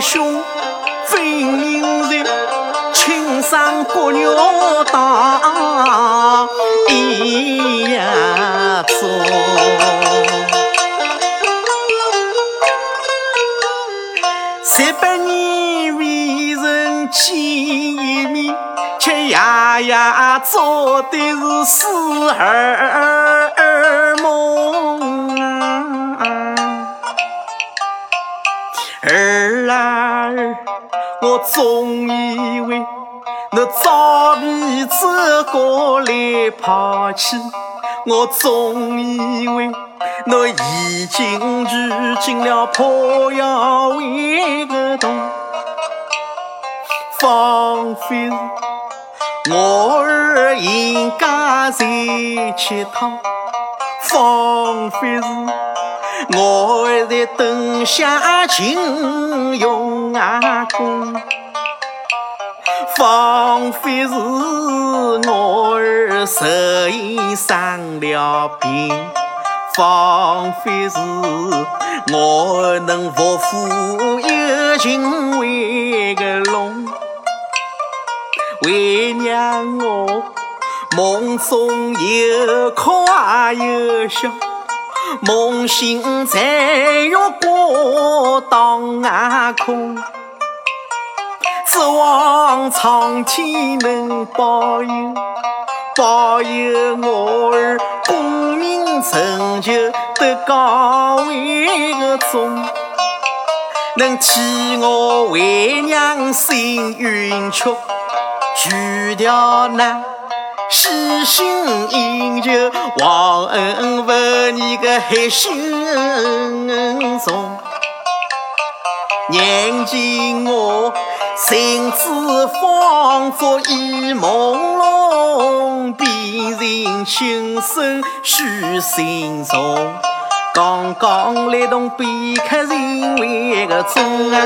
兄分明日，青山国鸟当一呀中。三百年未曾见一面，却夜夜做的是死儿我总以为你早比这个来抛弃，我总以为。我已经住进了破窑为个洞，仿佛是我儿应该在乞讨，仿佛是我儿在等下请用阿公，仿佛是我儿实已生了病。仿佛是我能伏虎有情为个龙，为娘我梦中又哭又笑，梦醒在月光当空，指望苍天能保佑，保佑我儿功名。成就得高位个中，能替我为娘心冤屈，除掉那喜新厌旧、忘恩负义个黑心虫。眼见我心子仿佛已朦胧，变成心声许心重。刚刚来动别克人为个忠啊，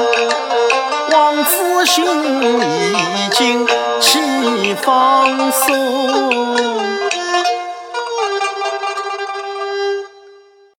王子心已经起放松。